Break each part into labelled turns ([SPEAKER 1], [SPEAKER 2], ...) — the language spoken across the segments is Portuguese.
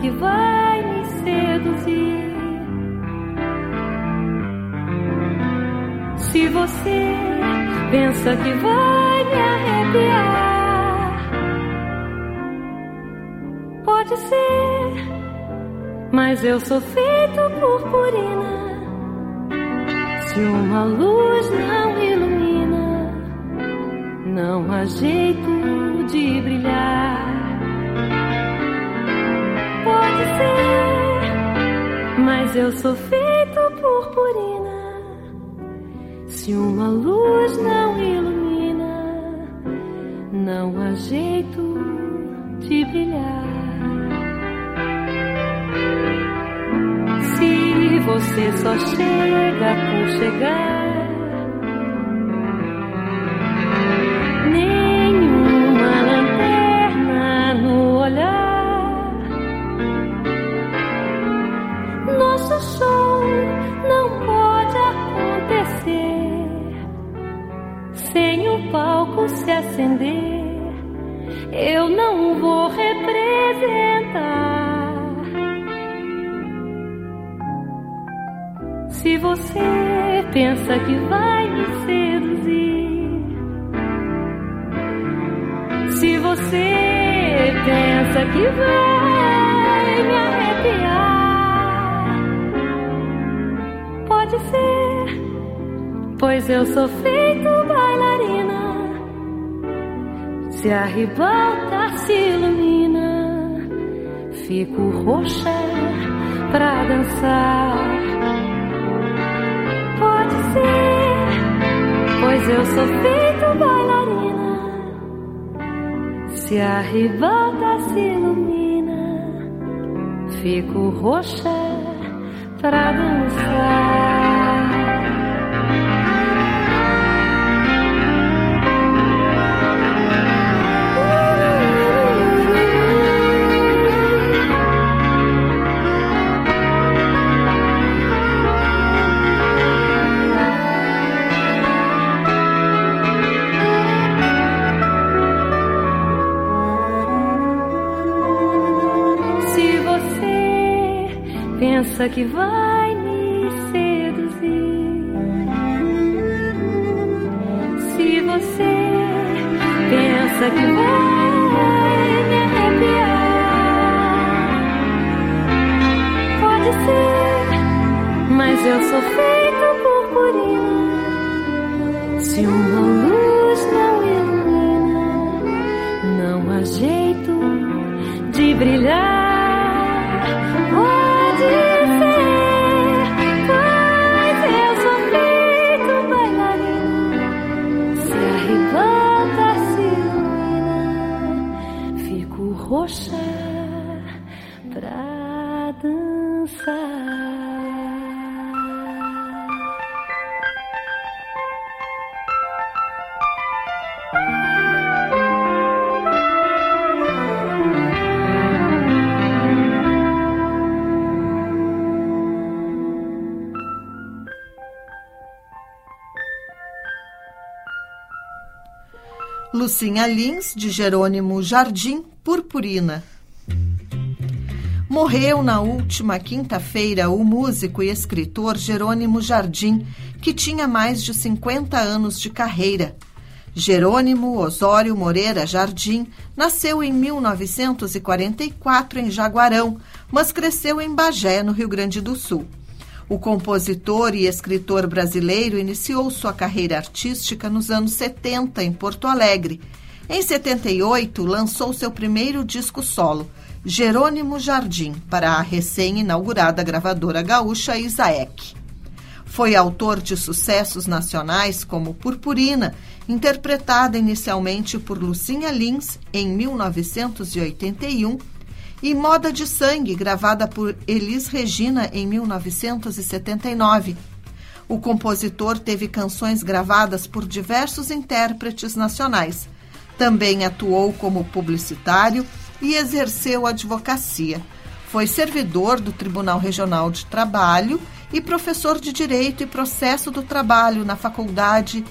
[SPEAKER 1] Que vai me seduzir. Se você pensa que vai me arrepiar, pode ser, mas eu sou feito purpurina. Se uma luz não ilumina, não há jeito de brilhar mas eu sou feito purpurina. Se uma luz não ilumina, não há jeito de brilhar. Se você só chega por chegar se acender, eu não vou representar. Se você pensa que vai me seduzir, se você pensa que vai me arrepiar, pode ser, pois eu sou feito bailarina se a ribalta se ilumina, fico roxa pra dançar. Pode ser, pois eu sou feito bailarina. Se a ribalta se ilumina, fico roxa pra dançar. Pensa que vai me seduzir. Se você pensa que vai me arrepiar, pode ser, mas eu sou feito purpurina. Se uma luz não ilumina, não há jeito de brilhar.
[SPEAKER 2] Lucinha Lins, de Jerônimo Jardim, Purpurina. Morreu na última quinta-feira o músico e escritor Jerônimo Jardim, que tinha mais de 50 anos de carreira. Jerônimo Osório Moreira Jardim nasceu em 1944 em Jaguarão, mas cresceu em Bagé, no Rio Grande do Sul. O compositor e escritor brasileiro iniciou sua carreira artística nos anos 70 em Porto Alegre. Em 78, lançou seu primeiro disco solo, Jerônimo Jardim, para a recém-inaugurada gravadora gaúcha Isaek. Foi autor de sucessos nacionais como Purpurina, interpretada inicialmente por Lucinha Lins em 1981 e Moda de Sangue, gravada por Elis Regina em 1979. O compositor teve canções gravadas por diversos intérpretes nacionais. Também atuou como publicitário e exerceu advocacia. Foi servidor do Tribunal Regional de Trabalho e professor de Direito e Processo do Trabalho na Faculdade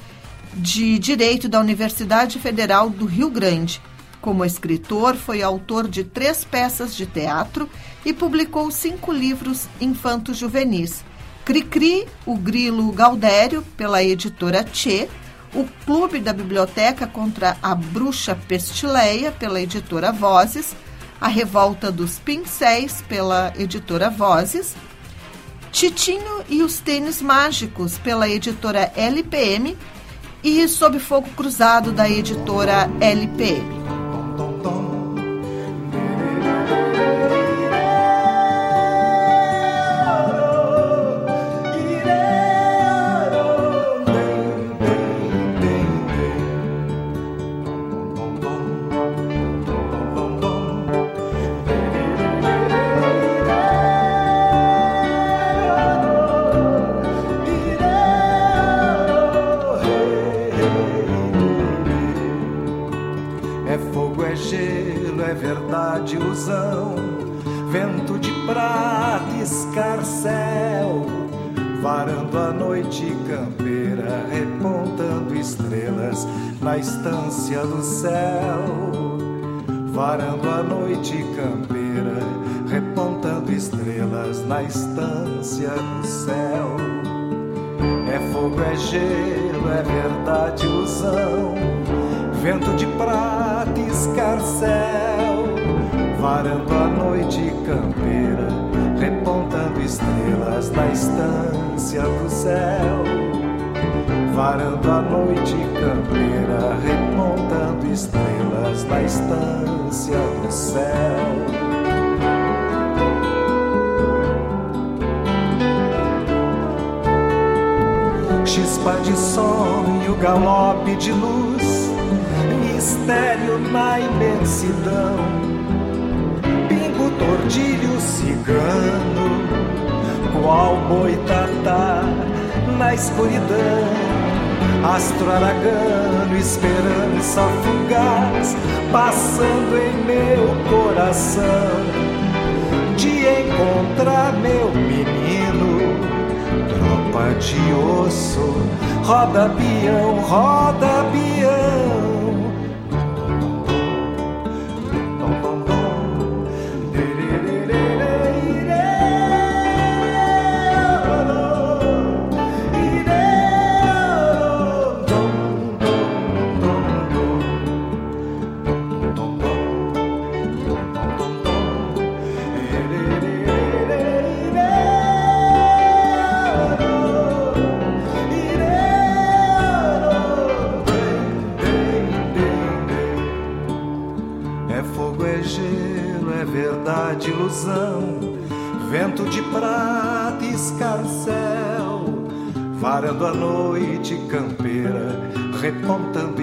[SPEAKER 2] de Direito da Universidade Federal do Rio Grande como escritor, foi autor de três peças de teatro e publicou cinco livros infanto-juvenis. Cricri, O Grilo Gaudério, pela editora Tchê, O Clube da Biblioteca contra a Bruxa Pestileia, pela editora Vozes, A Revolta dos Pincéis, pela editora Vozes, Titinho e os Tênis Mágicos, pela editora LPM, e Sob Fogo Cruzado, da editora LPM.
[SPEAKER 3] Estância do céu, varando a noite campeira, repontando estrelas na estância do céu. É fogo, é gelo, estância do céu. Chispa de sonho, galope de luz, mistério na imensidão. Pingo, tordilho, cigano, qual boitatá na escuridão astro aragano, esperança fugaz, passando em meu coração, de encontrar meu menino, tropa de osso, roda peão, roda peão.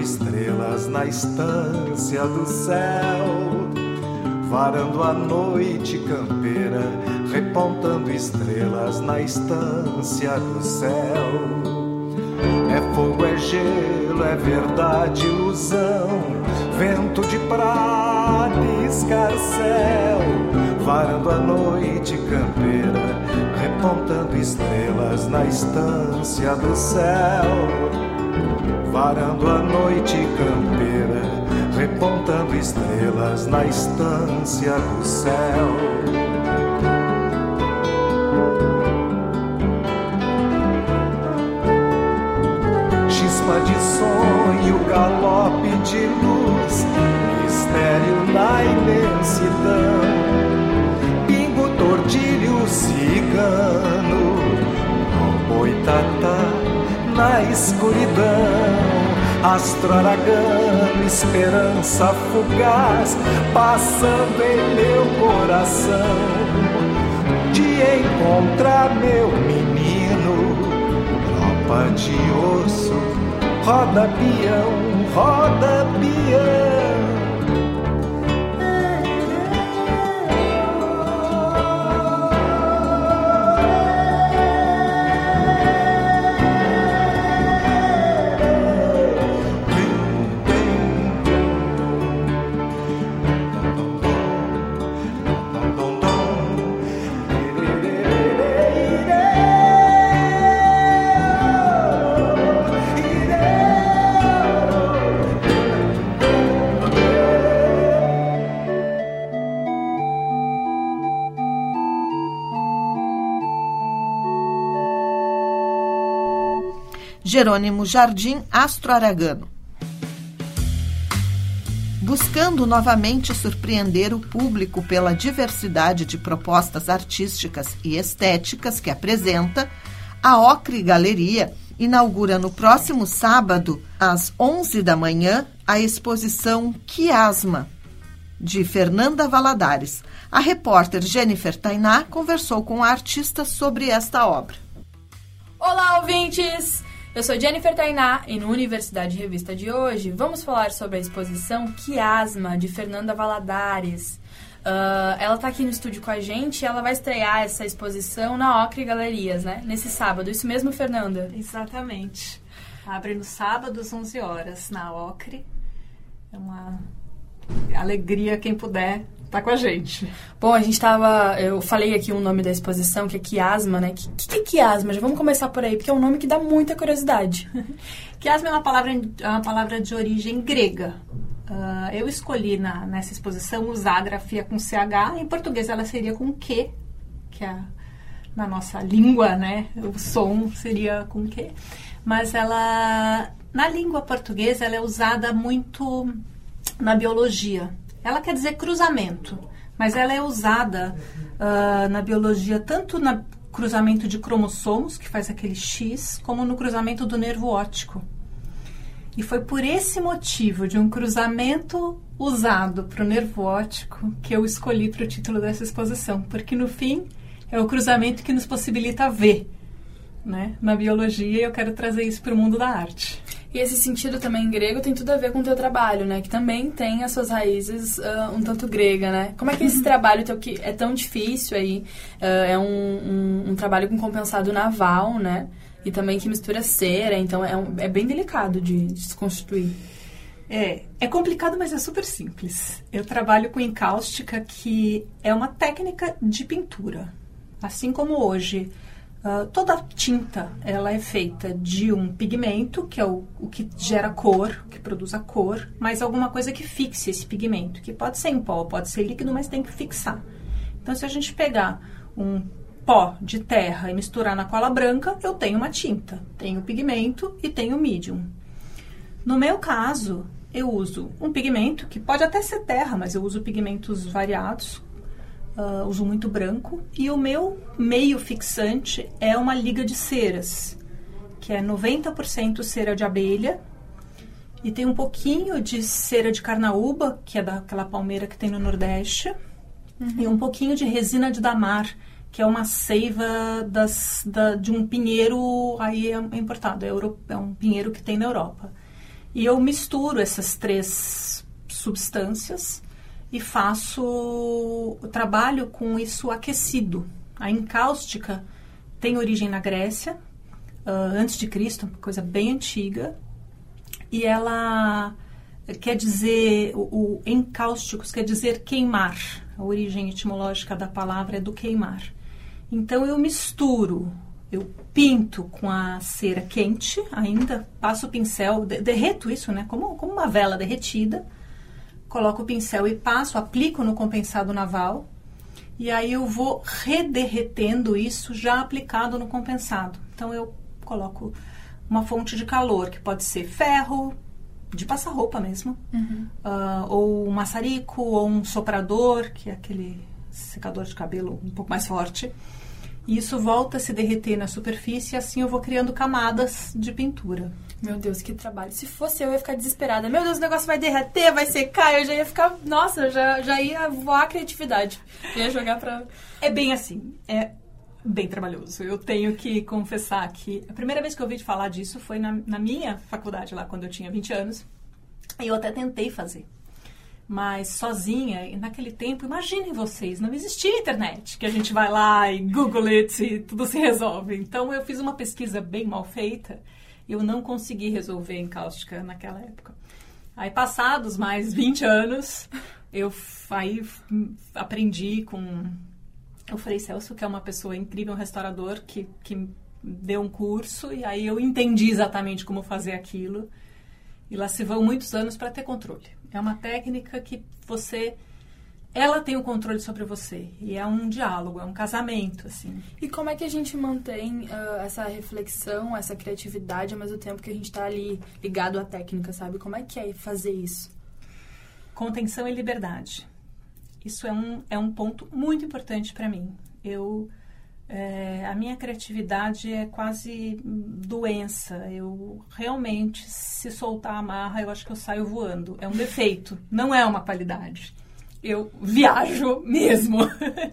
[SPEAKER 3] Estrelas na estância do céu. Varando a noite campeira, repontando estrelas na estância do céu. É fogo, é gelo, é verdade, ilusão, vento de prata, escarcel, varando a noite campeira repontando estrelas na estância do céu, varando a noite campeira, repontando estrelas na estância do céu. Chispa de sonho, galope de luz, mistério na imensidão, pingo, tordilho, cigano. Na escuridão. Astro aragano, esperança fugaz, passando em meu coração. De encontrar meu menino, tropa de osso, roda peão, roda peão.
[SPEAKER 2] Jerônimo Jardim Astro Aragano. Buscando novamente surpreender o público pela diversidade de propostas artísticas e estéticas que apresenta, a Ocre Galeria inaugura no próximo sábado, às 11 da manhã, a exposição Quiasma, de Fernanda Valadares. A repórter Jennifer Tainá conversou com a artista sobre esta obra.
[SPEAKER 4] Olá, ouvintes! Eu sou Jennifer Tainá e no Universidade Revista de hoje vamos falar sobre a exposição Quiasma, de Fernanda Valadares. Uh, ela está aqui no estúdio com a gente e ela vai estrear essa exposição na Ocre Galerias, né? Nesse sábado. Isso mesmo, Fernanda?
[SPEAKER 5] Exatamente. Abre no sábado às 11 horas na Ocre. É uma alegria quem puder tá com a gente.
[SPEAKER 4] Bom, a gente tava. Eu falei aqui o um nome da exposição, que é quiasma, né? O que, que, que é quiasma? Já vamos começar por aí, porque é um nome que dá muita curiosidade.
[SPEAKER 5] quiasma é uma palavra, é uma palavra de origem grega. Uh, eu escolhi na, nessa exposição usar a grafia com CH, em português ela seria com Q, que é na nossa língua, né? O som seria com Q. Mas ela, na língua portuguesa, ela é usada muito na biologia. Ela quer dizer cruzamento, mas ela é usada uh, na biologia tanto no cruzamento de cromossomos, que faz aquele X, como no cruzamento do nervo óptico. E foi por esse motivo de um cruzamento usado para o nervo óptico que eu escolhi para o título dessa exposição, porque no fim é o cruzamento que nos possibilita ver. Né? Na biologia, eu quero trazer isso para o mundo da arte.
[SPEAKER 4] E esse sentido também grego tem tudo a ver com o teu trabalho, né? Que também tem as suas raízes uh, um tanto grega, né? Como é que esse uhum. trabalho teu, que é tão difícil aí, uh, é um, um, um, trabalho com compensado naval, né? E também que mistura cera, então é, um, é bem delicado de, de se constituir.
[SPEAKER 5] É, é complicado, mas é super simples. Eu trabalho com encáustica, que é uma técnica de pintura. Assim como hoje Uh, toda tinta ela é feita de um pigmento, que é o, o, que gera cor, que produz a cor, mas alguma coisa que fixe esse pigmento, que pode ser em pó, pode ser líquido, mas tem que fixar. Então, se a gente pegar um pó de terra e misturar na cola branca, eu tenho uma tinta, tenho pigmento e tenho medium. No meu caso, eu uso um pigmento que pode até ser terra, mas eu uso pigmentos variados, uh, uso muito branco. E o meu meio fixante é uma liga de ceras, que é 90% cera de abelha. E tem um pouquinho de cera de carnaúba, que é daquela palmeira que tem no Nordeste. Uhum. E um pouquinho de resina de damar, que é uma seiva das, da, de um pinheiro aí é importado, é, euro, é um pinheiro que tem na Europa. E eu misturo essas três substâncias e faço trabalho com isso aquecido. A encáustica tem origem na Grécia, uh, antes de Cristo, coisa bem antiga, e ela quer dizer, o, o encáusticos quer dizer queimar. A origem etimológica da palavra é do queimar. Então eu misturo, eu pinto com a cera quente ainda, passo o pincel, derreto isso, né, como, como uma vela derretida, coloco o pincel e passo, aplico no compensado naval, e aí eu vou rederretendo isso já aplicado no compensado. Então eu coloco uma fonte de calor, que pode ser ferro, de passar roupa mesmo, ah, ou um maçarico, ou um soprador, que é aquele secador de cabelo um pouco mais forte. E isso volta a se derreter na superfície e assim eu vou criando camadas de pintura.
[SPEAKER 4] Meu Deus, que trabalho. Se fosse eu, eu ia ficar desesperada. Meu Deus, o negócio vai derreter, vai secar. Eu já ia ficar. Nossa, já, já ia voar a criatividade. Ia jogar pra.
[SPEAKER 5] É bem assim, é bem trabalhoso. Eu tenho que confessar que a primeira vez que eu ouvi falar disso foi na, na minha faculdade, lá quando eu tinha 20 anos. E eu até tentei fazer. Mas sozinha, e naquele tempo, imaginem vocês, não existia internet, que a gente vai lá e Google it e tudo se resolve. Então eu fiz uma pesquisa bem mal feita eu não consegui resolver em cáustica naquela época. Aí passados mais 20 anos, eu aí aprendi com o Frei Celso, que é uma pessoa incrível, um restaurador, que, que deu um curso e aí eu entendi exatamente como fazer aquilo. E lá se vão muitos anos para ter controle. É uma técnica que você. Ela tem o controle sobre você. E é um diálogo, é um casamento, assim.
[SPEAKER 4] E como é que a gente mantém ah, essa reflexão, essa criatividade ao mesmo tempo que a gente tá ali ligado à técnica, sabe? Como é que é fazer isso?
[SPEAKER 5] Contenção e liberdade. Isso é um, é um ponto muito importante para mim. Eu, é, a minha criatividade é quase doença. Eu realmente, se soltar a amarra, eu acho que eu saio voando. É um defeito, não é uma qualidade. Eu viajo mesmo.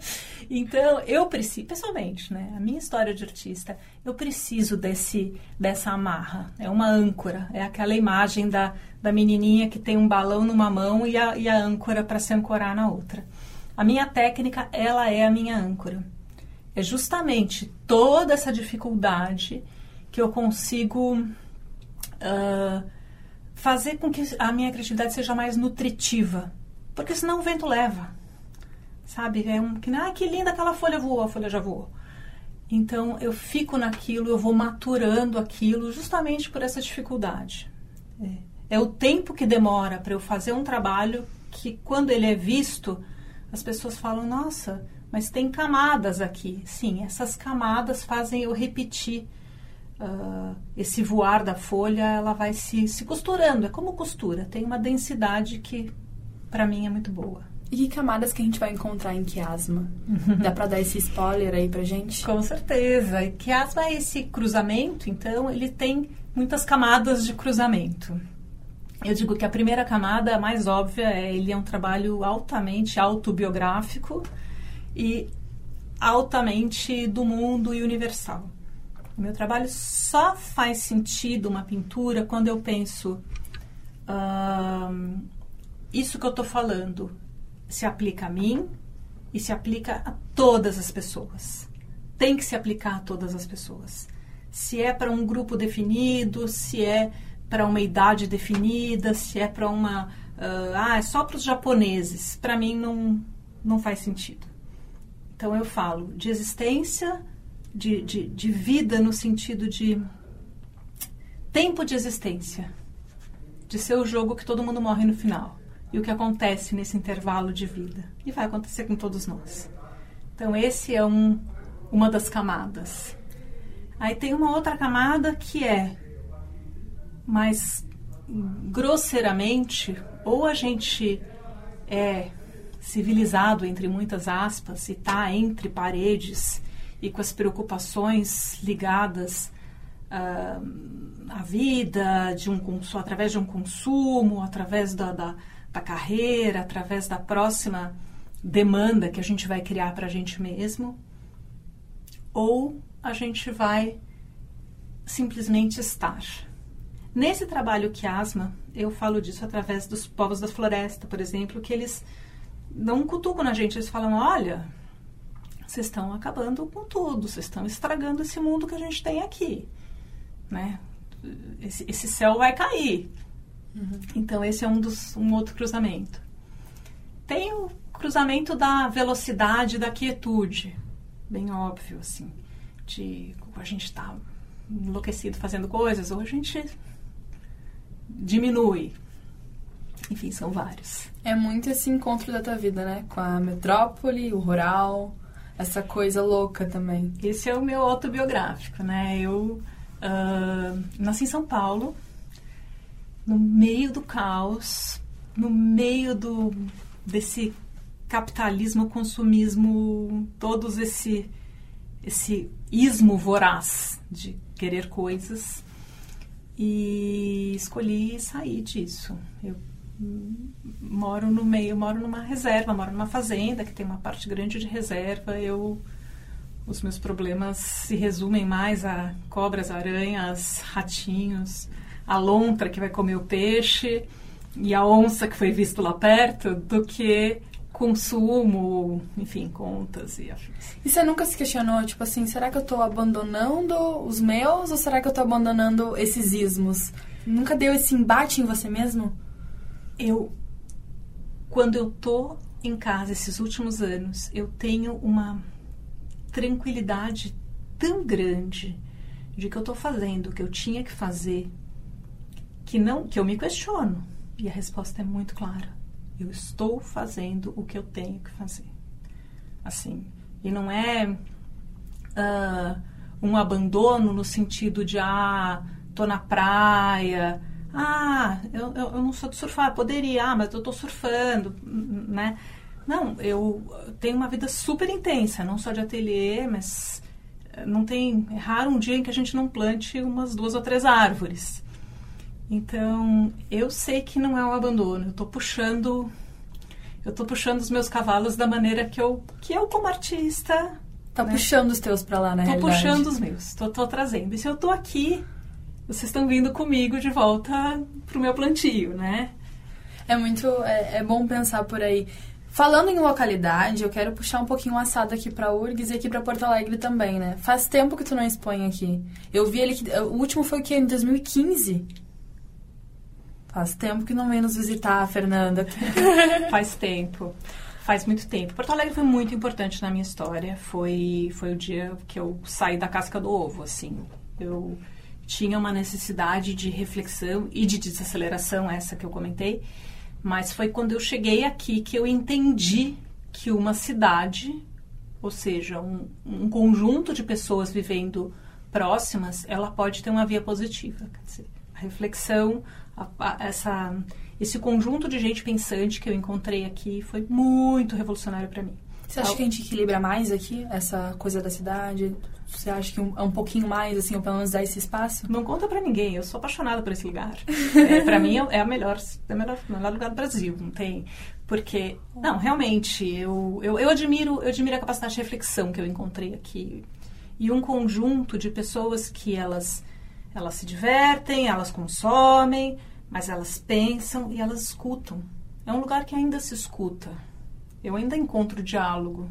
[SPEAKER 5] então, eu preciso, pessoalmente, né? A minha história de artista, eu preciso desse, dessa amarra. É uma âncora. É aquela imagem da, da menininha que tem um balão numa mão e a, e a âncora para se ancorar na outra. A minha técnica, ela é a minha âncora. É justamente toda essa dificuldade que eu consigo ah, fazer com que a minha criatividade seja mais nutritiva. Porque senão o vento leva. Sabe? É um que, ah, que linda aquela folha voou, a folha já voou. Então eu fico naquilo, eu vou maturando aquilo justamente por essa dificuldade. É, é o tempo que demora para eu fazer um trabalho que, quando ele é visto, as pessoas falam: nossa, mas tem camadas aqui. Sim, essas camadas fazem eu repetir. ah, esse voar da folha, ela vai se, se costurando. É como costura, tem uma densidade que, para mim, é muito boa.
[SPEAKER 4] E que camadas que a gente vai encontrar em quiasma? Dá pra dar esse spoiler aí pra gente?
[SPEAKER 5] Com certeza. E quiasma é esse cruzamento, então ele tem muitas camadas de cruzamento. Eu digo que a primeira camada, a mais óbvia, é ele é um trabalho altamente autobiográfico e altamente do mundo e universal. O meu trabalho só faz sentido uma pintura quando eu penso isso que eu estou falando se aplica a mim e se aplica a todas as pessoas. Tem que se aplicar a todas as pessoas. Se é para um grupo definido, se é para uma idade definida, se é para uma. ah, ah, é só para os japoneses. Para mim não, não faz sentido. Então eu falo de existência, de, de, de vida no sentido de tempo de existência. De ser o jogo que todo mundo morre no final. E o que acontece nesse intervalo de vida. E vai acontecer com todos nós. Então, esse é um, uma das camadas. Aí tem uma outra camada que é mais grosseiramente, ou a gente é civilizado, entre muitas aspas, e está entre paredes e com as preocupações ligadas ah, à vida, de um, através de um consumo, através da, da, da carreira, através da próxima demanda que a gente vai criar para a gente mesmo, ou a gente vai simplesmente estar. Nesse trabalho Quiasma, eu falo disso através dos povos da floresta, por exemplo, que eles dão um cutuco na gente, eles falam, olha, vocês estão acabando com tudo, vocês estão estragando esse mundo que a gente tem aqui, né? Esse, esse céu vai cair. Então esse é um dos um outro cruzamento. Tem o cruzamento da velocidade, da quietude, bem óbvio assim, de a gente está enlouquecido fazendo coisas ou a gente diminui. Enfim, são vários.
[SPEAKER 4] É muito esse encontro da tua vida, né? Com a metrópole, o rural, essa coisa louca também.
[SPEAKER 5] Esse é o meu autobiográfico, né? Eu Uh, nasci em São Paulo, no meio do caos, no meio do desse capitalismo, consumismo, todos esse esse ismo voraz de querer coisas e escolhi sair disso. Eu moro no meio, moro numa reserva, moro numa fazenda que tem uma parte grande de reserva. Eu os meus problemas se resumem mais a cobras, aranhas, ratinhos, a lontra que vai comer o peixe e a onça que foi visto lá perto do que consumo, enfim, contas e afins.
[SPEAKER 4] E você nunca se questionou, tipo assim, será que eu estou abandonando os meus ou será que eu estou abandonando esses ismos? Nunca deu esse embate em você mesmo?
[SPEAKER 5] Eu, quando eu tô em casa esses últimos anos, eu tenho uma tranquilidade tão grande de que eu estou fazendo o que eu tinha que fazer que não que eu me questiono. E a resposta é muito clara. Eu estou fazendo o que eu tenho que fazer. Assim e não é uh, um abandono no sentido de ah tô na praia ah eu, eu, eu não sou de surfar poderia ah mas eu tô surfando né? Não, eu tenho uma vida super intensa, não só de ateliê, mas eh, não tem é raro um dia em que a gente não plante umas duas ou três árvores. Então, eu sei que não é um abandono. Eu estou puxando eu estou puxando os meus cavalos da maneira que eu que eu como artista
[SPEAKER 4] tá né? puxando os teus para lá, né?
[SPEAKER 5] Tô puxando os meus, tô, tô trazendo. E se eu tô aqui, vocês estão vindo comigo de volta pro meu plantio, né?
[SPEAKER 4] É muito é, é bom pensar por aí. Falando em localidade, eu quero puxar um pouquinho o assado aqui para URGS e aqui para Porto Alegre também, né? Faz tempo que tu não expõe aqui. Eu vi ele que o último foi o que em 2015. Faz tempo que não vem nos visitar, Fernanda.
[SPEAKER 5] Faz tempo. Faz muito tempo. Porto Alegre foi muito importante na minha história. Foi foi o dia que eu saí da casca do ovo, assim. Eu tinha uma necessidade de reflexão e de desaceleração, essa que eu comentei mas foi quando eu cheguei aqui que eu entendi que uma cidade, ou seja, um, um conjunto de pessoas vivendo próximas, ela pode ter uma via positiva. Quer dizer, a reflexão, a, a, essa, esse conjunto de gente pensante que eu encontrei aqui foi muito revolucionário para mim.
[SPEAKER 4] Você acha que a gente equilibra mais aqui essa coisa da cidade? Você acha que um, é um pouquinho mais, assim, ou pelo menos dar esse espaço?
[SPEAKER 5] Não conta para ninguém, eu sou apaixonada por esse lugar. é, para mim é, é, a melhor, é o melhor, melhor lugar do Brasil, não tem... Porque, não, realmente, eu, eu, eu, admiro, eu admiro a capacidade de reflexão que eu encontrei aqui. E um conjunto de pessoas que elas, elas se divertem, elas consomem, mas elas pensam e elas escutam. É um lugar que ainda se escuta eu ainda encontro diálogo.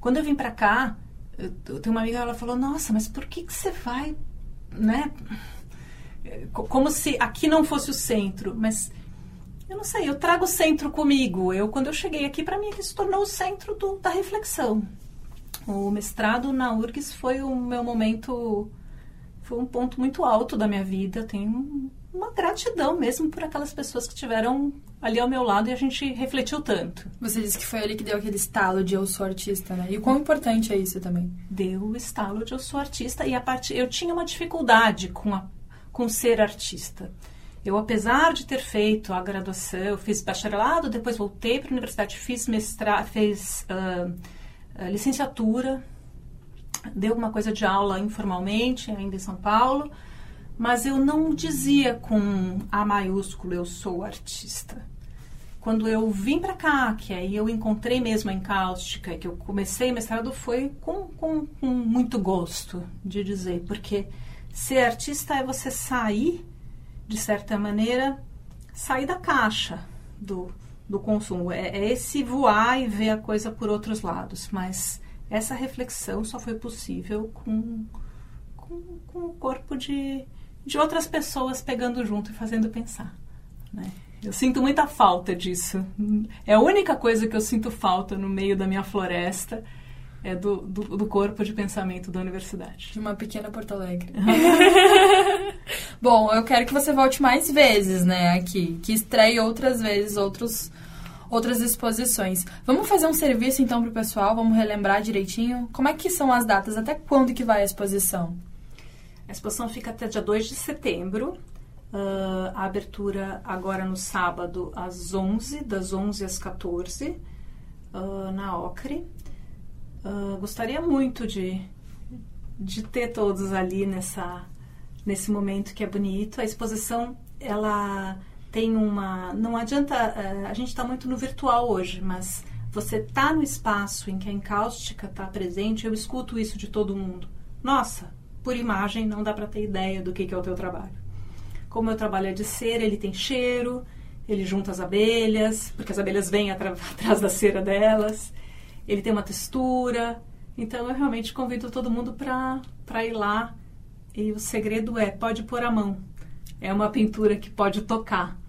[SPEAKER 5] Quando eu vim para cá, eu, eu, tenho uma amiga, ela falou: Nossa, mas por que, que você vai, né? Como se aqui não fosse o centro, mas eu não sei, eu trago o centro comigo. Eu, quando eu cheguei aqui, para mim, ele se tornou o centro do, da reflexão. O mestrado na URGS foi o meu momento, foi um ponto muito alto da minha vida. Tenho uma gratidão mesmo por aquelas pessoas que tiveram ali ao meu lado e a gente refletiu tanto.
[SPEAKER 4] Você disse que foi ali que deu aquele estalo de eu sou artista, né? E o quão importante é isso também?
[SPEAKER 5] Deu o estalo de eu sou artista e a parte eu tinha uma dificuldade com a, com ser artista. Eu, apesar de ter feito a graduação, eu fiz bacharelado, depois voltei para a universidade, fiz mestrado, fiz uh, licenciatura, deu uma coisa de aula informalmente, ainda em São Paulo, mas eu não dizia com A maiúsculo, eu sou artista. Quando eu vim para cá, que aí eu encontrei mesmo a encáustica, que eu comecei mestrado, foi com, com, com muito gosto de dizer, porque ser artista é você sair, de certa maneira, sair da caixa do, do consumo. É, é, esse voar e ver a coisa por outros lados. Mas essa reflexão só foi possível com, com, com o corpo de, de outras pessoas pegando junto e fazendo pensar. Né? Eu sinto muita falta disso. É a única coisa que eu sinto falta no meio da minha floresta é do, do, do corpo de pensamento da universidade.
[SPEAKER 4] De uma pequena Porto Alegre. Bom, eu quero que você volte mais vezes, né, aqui. Que estreie outras vezes outros outras exposições. Vamos fazer um serviço então para o pessoal, vamos relembrar direitinho. Como é que são as datas? Até quando que vai a exposição?
[SPEAKER 5] A exposição fica até dia 2 de setembro. Uh, a abertura agora no sábado às 11, das 11 às 14, uh, na Ocre. Uh, gostaria muito de, de ter todos ali nessa, nesse momento que é bonito. A exposição, ela tem uma... Não adianta... a gente está muito no virtual hoje, mas você tá no espaço em que a encáustica está presente, eu escuto isso de todo mundo. Nossa, por imagem não dá para ter ideia do que, que é o teu trabalho. Como meu trabalho é de cera, ele tem cheiro, ele junta as abelhas, porque as abelhas vêm atrás da cera delas, ele tem uma textura. Então eu realmente convido todo mundo para ir lá. E o segredo é: pode pôr a mão. É uma pintura que pode tocar.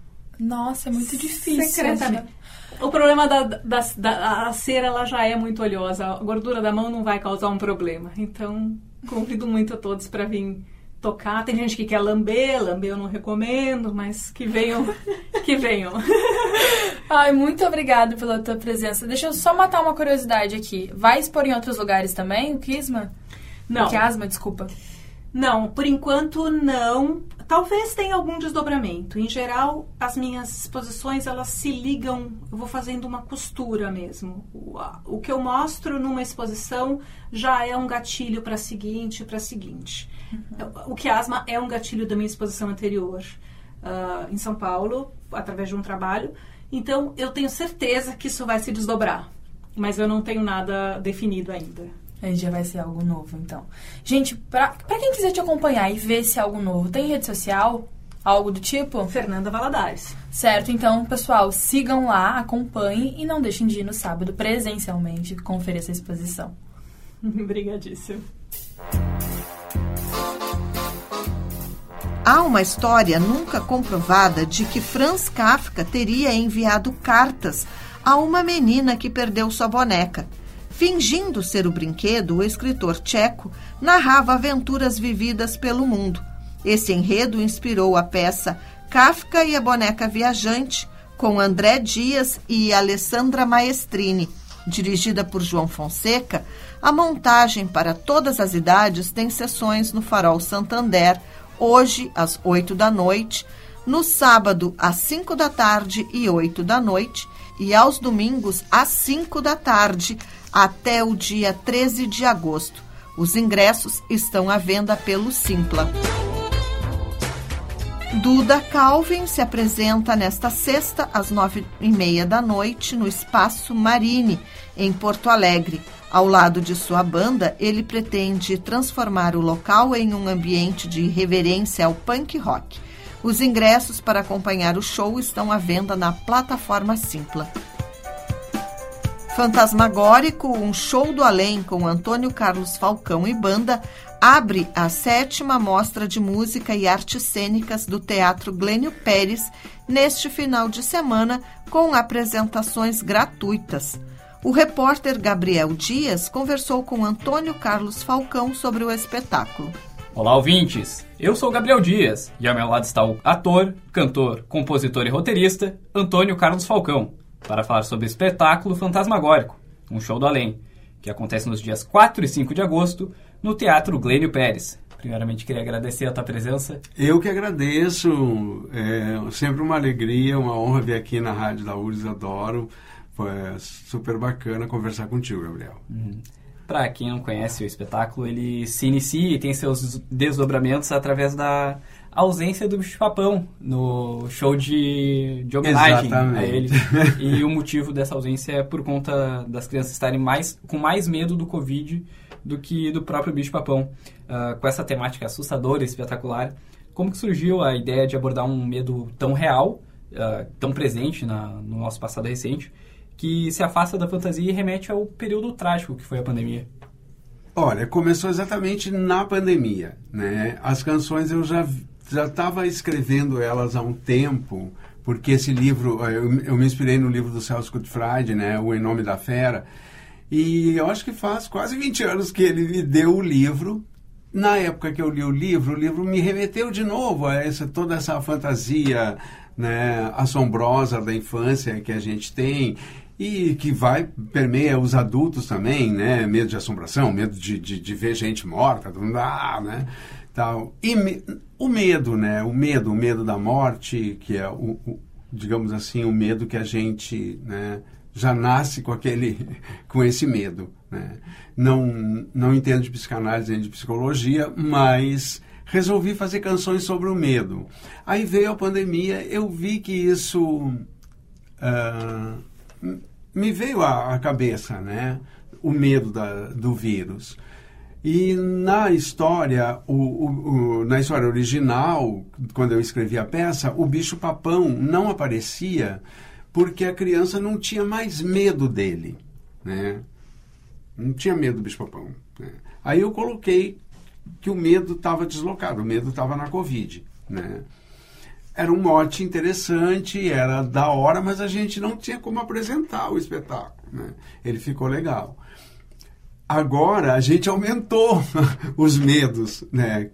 [SPEAKER 4] Nossa, é muito difícil.
[SPEAKER 5] Secretamente. O problema da, da, da a cera ela já é muito oleosa. A gordura da mão não vai causar um problema. Então, convido muito a todos para vir tocar. Tem gente que quer lamber, lamber eu não recomendo, mas que venham, que venham.
[SPEAKER 4] Ai, muito obrigada pela tua presença. Deixa eu só matar uma curiosidade aqui. Vai expor em outros lugares também, o Kisma?
[SPEAKER 5] Não.
[SPEAKER 4] O Kiasma, desculpa.
[SPEAKER 5] Não, por enquanto não. Talvez tenha algum desdobramento. Em geral, as minhas exposições elas se ligam. Eu vou fazendo uma costura mesmo. O, o que eu mostro numa exposição já é um gatilho para a seguinte, para a seguinte. Uhum. O Kiasma é um gatilho da minha exposição anterior uh, em São Paulo, através de um trabalho. Então, eu tenho certeza que isso vai se desdobrar. Mas eu não tenho nada definido ainda.
[SPEAKER 4] Aí já vai ser algo novo, então. Gente, pra, pra quem quiser te acompanhar e ver se é algo novo, tem rede social? Algo do tipo?
[SPEAKER 5] Fernanda Valadares.
[SPEAKER 4] Certo, então, pessoal, sigam lá, acompanhem e não deixem de ir no sábado presencialmente conferir essa exposição.
[SPEAKER 5] Obrigadíssimo.
[SPEAKER 2] Há uma história nunca comprovada de que Franz Kafka teria enviado cartas a uma menina que perdeu sua boneca. Fingindo ser o brinquedo, o escritor tcheco narrava aventuras vividas pelo mundo. Esse enredo inspirou a peça Kafka e a Boneca Viajante, com André Dias e Alessandra Maestrini. Dirigida por João Fonseca, a montagem para todas as idades tem sessões no Farol Santander, hoje às 8 da noite, no sábado às 5 da tarde e 8 da noite, e aos domingos às 5 da tarde, até o dia 13 de agosto. Os ingressos estão à venda pelo Simpla. Duda Calvin se apresenta nesta sexta, às nove e meia da noite, no Espaço Marine, em Porto Alegre. Ao lado de sua banda, ele pretende transformar o local em um ambiente de reverência ao punk rock. Os ingressos para acompanhar o show estão à venda na plataforma Simpla. Fantasmagórico, um show do além com Antônio Carlos Falcão e banda, abre a sétima mostra de música e artes cênicas do Teatro Glênio Pérez neste final de semana com apresentações gratuitas. O repórter Gabriel Dias conversou com Antônio Carlos Falcão sobre o espetáculo.
[SPEAKER 6] Olá, ouvintes! Eu sou Gabriel Dias e ao meu lado está o ator, cantor, compositor e roteirista Antônio Carlos Falcão para falar sobre o espetáculo Fantasmagórico, um show do além, que acontece nos dias 4 e 5 de agosto no Teatro Glênio Pérez. Primeiramente, queria agradecer a tua presença.
[SPEAKER 7] Eu que agradeço. É sempre uma alegria, uma honra vir aqui na Rádio da URGS, adoro. Foi super bacana conversar contigo, Gabriel.
[SPEAKER 6] Uhum. Para quem não conhece o espetáculo, ele se inicia e tem seus desdobramentos através da ausência do bicho-papão no show de, de homenagem Exatamente. a ele. e o motivo dessa ausência é por conta das crianças estarem mais, com mais medo do Covid do que do próprio bicho-papão. Uh, com essa temática assustadora e espetacular, como que surgiu a ideia de abordar um medo tão real, uh, tão presente na, no nosso passado recente, que se afasta da fantasia e remete ao período trágico que foi a pandemia.
[SPEAKER 7] Olha, começou exatamente na pandemia, né? As canções eu já já estava escrevendo elas há um tempo, porque esse livro eu, eu, me inspirei no livro do Celso Goodfried, né? O Em Nome da Fera. E eu acho que faz quase 20 anos que ele me deu o livro na época que eu li o livro, o livro me remeteu de novo a essa, toda essa fantasia né, assombrosa da infância que a gente tem e que vai permeia os adultos também, né? Medo de assombração, medo de, de, de ver gente morta, ah, né? Tal. E me, o medo, né? O medo, o medo da morte, que é o, o digamos assim, o medo que a gente, né? Já nasce com aquele, com esse medo, né? Não, não entendo de psicanálise nem de psicologia, mas resolvi fazer canções sobre o medo. Aí veio a pandemia, eu vi que isso uh, me veio à, cabeça, né? O medo da, do vírus. E na história, o, o, o, na história original, quando eu escrevi a peça, o bicho papão não aparecia porque a criança não tinha mais medo dele, né? Não tinha medo do bicho papão. Né? Aí eu coloquei que o medo estava deslocado, o medo estava na Covid, né? Era um mote interessante, era da hora, mas a gente não tinha como apresentar o espetáculo, né? Ele ficou legal. Agora a gente aumentou os medos, né?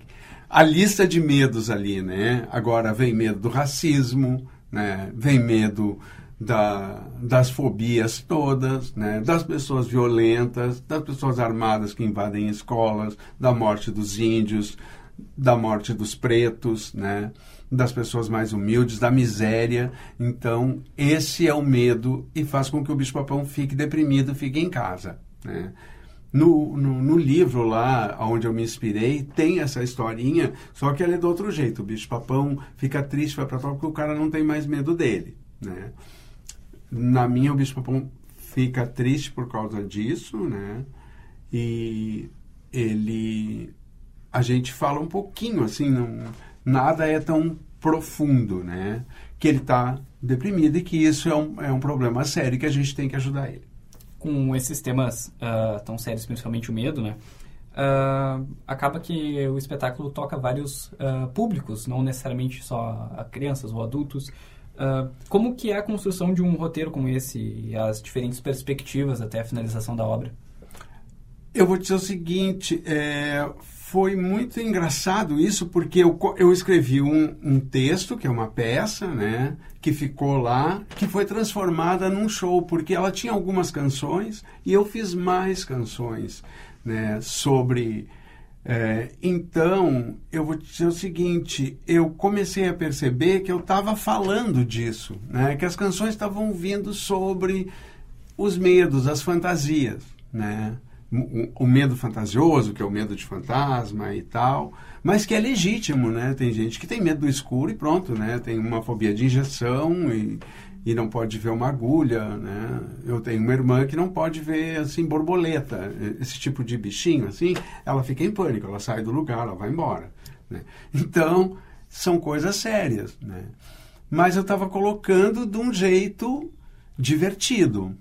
[SPEAKER 7] A lista de medos ali, né? Agora vem medo do racismo, né? Vem medo da, das fobias todas, né? das pessoas violentas, das pessoas armadas que invadem escolas, da morte dos índios, da morte dos pretos, né? das pessoas mais humildes, da miséria. Então, esse é o medo e faz com que o bicho-papão fique deprimido, fique em casa. Né? No, no, no, livro lá, onde eu me inspirei, tem essa historinha, só que ela é do outro jeito. O bicho-papão fica triste, vai pra toca porque o cara não tem mais medo dele. Né? Na minha, o bicho-papão fica triste por causa disso, né? E ele... A gente fala um pouquinho, assim, não, nada é tão profundo, né? Que ele está deprimido e que isso é um, é um problema sério que a gente tem que ajudar ele.
[SPEAKER 6] Com esses temas uh, tão sérios, principalmente o medo, né? Uh, acaba que o espetáculo toca vários uh, públicos, não necessariamente só a crianças ou adultos. Uh, como que é a construção de um roteiro como esse e as diferentes perspectivas até a finalização da obra?
[SPEAKER 7] Eu vou dizer o seguinte, é, foi muito engraçado isso, porque eu, eu escrevi um, um, texto, que é uma peça, né, que ficou lá, que foi transformada num show, porque ela tinha algumas canções e eu fiz mais canções né, sobre é, então, eu vou dizer o seguinte: eu comecei a perceber que eu estava falando disso, né? que as canções estavam vindo sobre os medos, as fantasias, né? O, medo fantasioso, que é o medo de fantasma e tal, mas que é legítimo, né? Tem gente que tem medo do escuro e pronto, né? Tem uma fobia de injeção e, e não pode ver uma agulha, né? Eu tenho uma irmã que não pode ver, assim, borboleta, esse tipo de bichinho, assim, ela fica em pânico, ela sai do lugar, ela vai embora, né? Então, são coisas sérias, né? Mas eu estava colocando de um jeito divertido.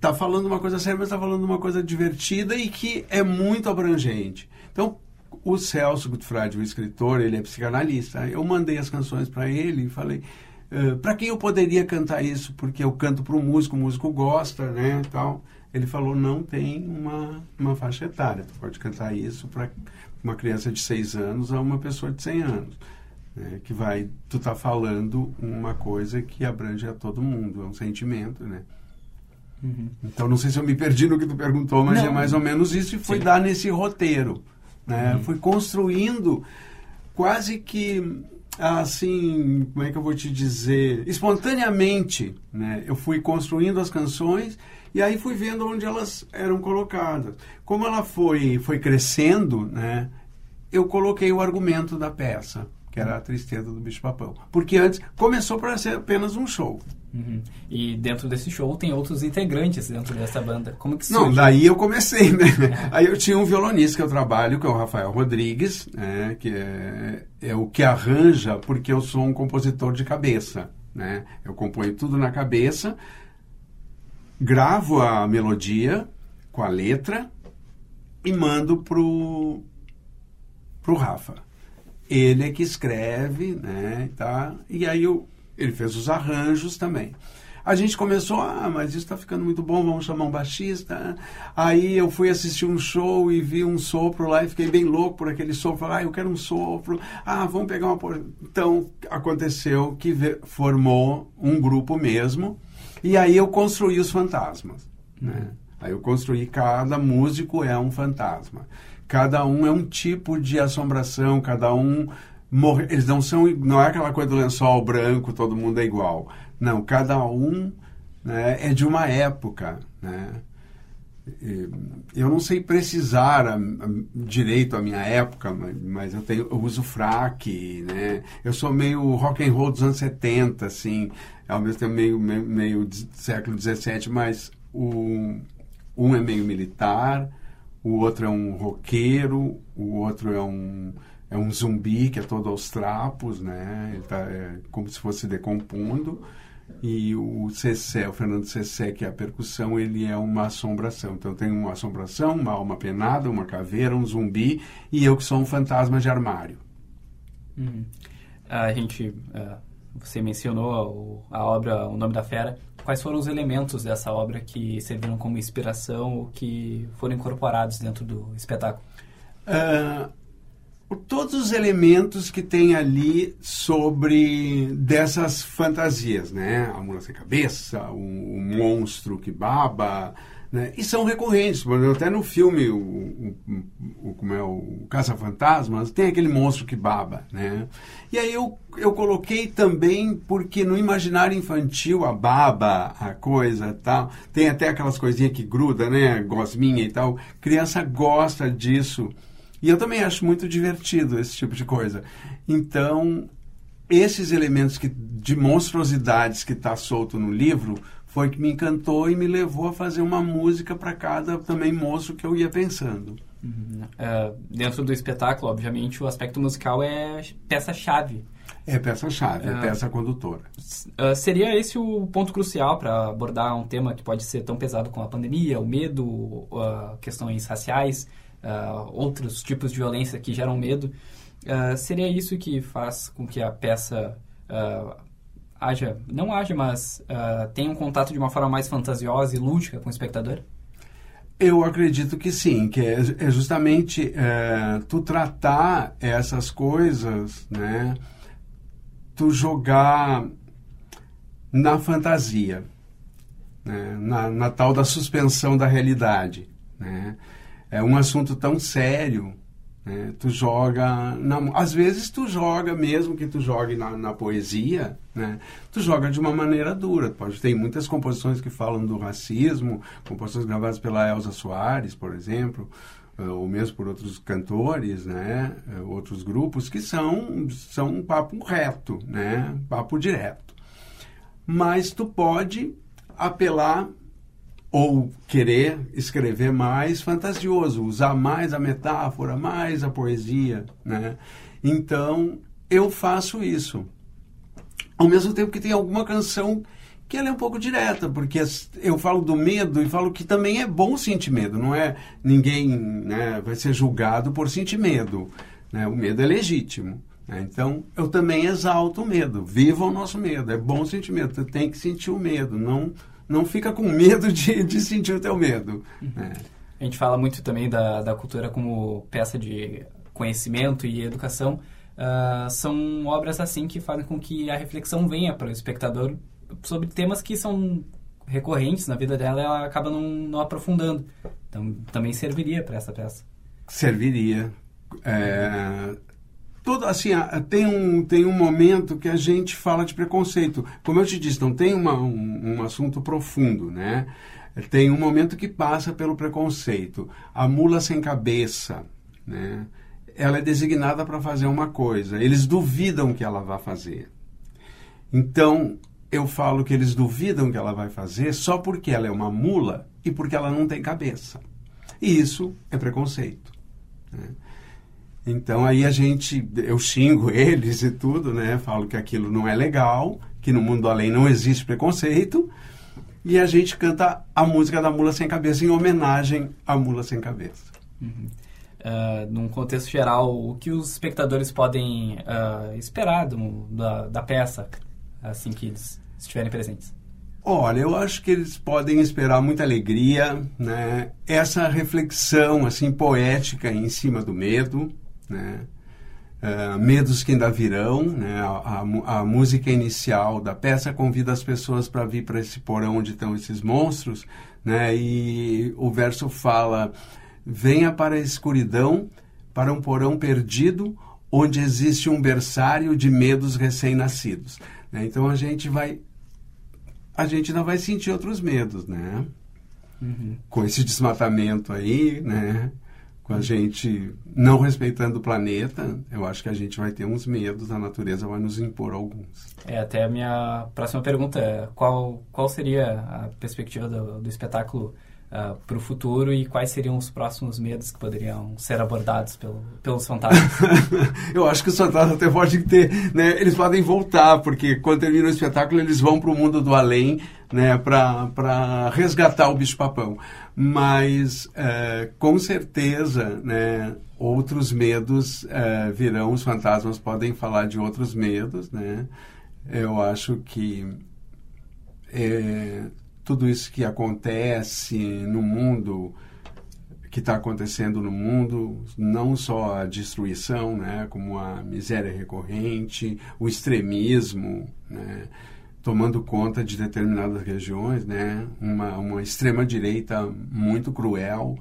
[SPEAKER 7] Tá falando uma coisa séria, mas está falando uma coisa divertida e que é muito abrangente. Então, o Celso Gutfrade, o escritor, ele é psicanalista. Eu mandei as canções para ele e falei Uh, para quem eu poderia cantar isso? Porque eu canto para o músico, o músico gosta, né, tal. Ele falou, não tem uma, uma faixa etária. Tu pode cantar isso para uma criança de 6 anos a uma pessoa de 100 anos. Né, que vai, tu tá falando uma coisa que abrange a todo mundo, é um sentimento, né. Uhum. Então, não sei se eu me perdi no que tu perguntou, mas não. é mais ou menos isso e foi Sim. dar nesse roteiro, né. Uhum. Fui construindo quase que assim, como é que eu vou te dizer, espontaneamente, né? Eu fui construindo as canções e aí fui vendo onde elas eram colocadas. Como ela foi foi crescendo, né? Eu coloquei o argumento da peça, que era a tristeza do bicho papão, porque antes começou para ser apenas um show.
[SPEAKER 6] Uhum. E dentro desse show tem outros integrantes dentro dessa banda. Como que
[SPEAKER 7] Não, daí eu comecei, né? É. Aí eu tinha um violonista que eu trabalho, que é o Rafael Rodrigues, né? que é, é o que arranja, porque eu sou um compositor de cabeça, né? Eu componho tudo na cabeça, gravo a melodia com a letra e mando pro, pro Rafa. Ele é que escreve, né? Tá? E aí eu ele fez os arranjos também. a gente começou, ah, mas isso está ficando muito bom, vamos chamar um baixista. Aí eu fui assistir um show e vi um sopro lá e fiquei bem louco por aquele sopro. Falei, ah, eu quero um sopro. Ah, vamos pegar uma... Então, aconteceu que formou um grupo mesmo. E aí eu construí os fantasmas, né? Aí eu construí, cada músico é um fantasma. Cada um é um tipo de assombração, cada um morre, eles não são, não é aquela coisa do lençol branco, todo mundo é igual. Não, cada um né, é de uma época, né? Eu não sei precisar a, a, direito a minha época, mas, mas eu, tenho, eu uso fraque, né? Eu sou meio rock and roll dos anos 70, assim, ao mesmo tempo meio, meio, meio século 17, mas o, um é meio militar, o outro é um roqueiro, o outro é um, é um zumbi que é todo aos trapos, né? Ele tá, é, como se fosse decompondo. E o Cessé, o Fernando Cessé, que é a percussão, ele é uma assombração. Então tem uma assombração, uma alma penada, uma caveira, um zumbi e eu que sou um fantasma de armário.
[SPEAKER 6] Uhum. A gente, uh, você mencionou a, obra O Nome da Fera. Quais foram os elementos dessa obra que serviram como inspiração ou que foram incorporados dentro do espetáculo?
[SPEAKER 7] Uh, todos os elementos que tem ali sobre dessas fantasias, né? A mula sem cabeça, o, o monstro que baba, né? E são recorrentes. Até no filme, o, o, o como é o Caça-Fantasmas, tem aquele monstro que baba, né? E aí eu, eu coloquei também porque no imaginário infantil a baba, a coisa tal, tem até aquelas coisinhas que gruda, né? Gosminha e tal. Criança gosta disso. E eu também acho muito divertido esse tipo de coisa. Então, esses elementos que, de monstruosidades que está solto no livro foi que me encantou e me levou a fazer uma música para cada também monstro que eu ia pensando.
[SPEAKER 6] Uhum. Uh, dentro do espetáculo, obviamente, o aspecto musical é peça-chave.
[SPEAKER 7] É peça-chave, é, é peça condutora.
[SPEAKER 6] Uh, seria esse o ponto crucial para abordar um tema que pode ser tão pesado como a pandemia, o medo, uh, questões raciais, uh, outros tipos de violência que geram medo. Seria isso que faz com que a peça haja, não haja, mas tenha um contato de uma forma mais fantasiosa e lúdica com o espectador?
[SPEAKER 7] Eu acredito que sim, que é, é justamente é, tu tratar essas coisas, né? Tu jogar na fantasia, né? na, na tal da suspensão da realidade, né? é um assunto tão sério, né? tu joga, na, às vezes tu joga mesmo que tu jogue na, na, poesia, né? tu joga de uma maneira dura. Pode ter muitas composições que falam do racismo, composições gravadas pela Elza Soares, por exemplo, eh, ou mesmo por outros cantores, né? Eh, outros grupos que são são um papo reto, né? papo direto. Mas tu pode apelar ou querer escrever mais fantasioso, usar mais a metáfora, mais a poesia, né? Então, eu faço isso. Ao mesmo tempo que tem alguma canção que ela é um pouco direta, porque eu falo do medo e falo que também é bom sentir medo, não é ninguém né, vai ser julgado por sentir medo. Né? O medo é legítimo. Né? Então, eu também exalto o medo. Viva o nosso medo. É bom sentir medo. Você tem que sentir o medo, não não fica com medo de, de sentir o teu medo. Né?
[SPEAKER 6] A gente fala muito também da, da cultura como peça de conhecimento e educação. Uh, são obras assim que fazem com que a reflexão venha para o espectador sobre temas que são recorrentes na vida dela e ela acaba não, não aprofundando. Então, também serviria para essa peça.
[SPEAKER 7] Serviria. É, todo assim tem um tem um momento que a gente fala de preconceito. Como eu te disse não tem uma, um, um assunto profundo né? Tem um momento que passa pelo preconceito. A mula sem cabeça né? Ela é designada para fazer uma coisa. Eles duvidam que ela vai fazer. Então eu falo que eles duvidam que ela vai fazer só porque ela é uma mula e porque ela não tem cabeça. E isso é preconceito né? Então aí a gente, eu xingo eles e tudo, né? Falo que aquilo não é legal, que no mundo além não existe preconceito. E a gente canta a música da Mula Sem Cabeça em homenagem à Mula Sem Cabeça.
[SPEAKER 6] Uhum. Uh, num contexto geral, o que os espectadores podem uh, esperar do, da, da peça assim que eles estiverem presentes?
[SPEAKER 7] Olha, eu acho que eles podem esperar muita alegria, né? Essa reflexão assim poética em cima do medo, né? Uh, medos que ainda virão, né? A, a, a, música inicial da peça convida as pessoas para vir para esse porão onde estão esses monstros, né? E o verso fala: venha para a escuridão, para um porão perdido, onde existe um berçário de medos recém-nascidos. Né? Então a gente vai a gente não vai sentir outros medos, né? Uhum. Com esse desmatamento aí, né? Com a gente não respeitando o planeta, eu acho que a gente vai ter uns medos, a natureza vai nos impor alguns.
[SPEAKER 6] É, até a minha próxima pergunta é qual, qual seria a perspectiva do, do espetáculo uh, ah, para o futuro e quais seriam os próximos medos que poderiam ser abordados pelo, pelos fantasmas?
[SPEAKER 7] Eu acho que os fantasmas até podem ter, né, eles podem voltar, porque quando termina o espetáculo eles vão para o mundo do além, né, para resgatar o bicho-papão. Mas, é, com certeza, né, outros medos é, virão, os fantasmas podem falar de outros medos, né? Eu acho que é, tudo isso que acontece no mundo, que está acontecendo no mundo, não só a destruição, né, como a miséria recorrente, o extremismo, né, tomando conta de determinadas regiões, né, uma, uma extrema direita muito cruel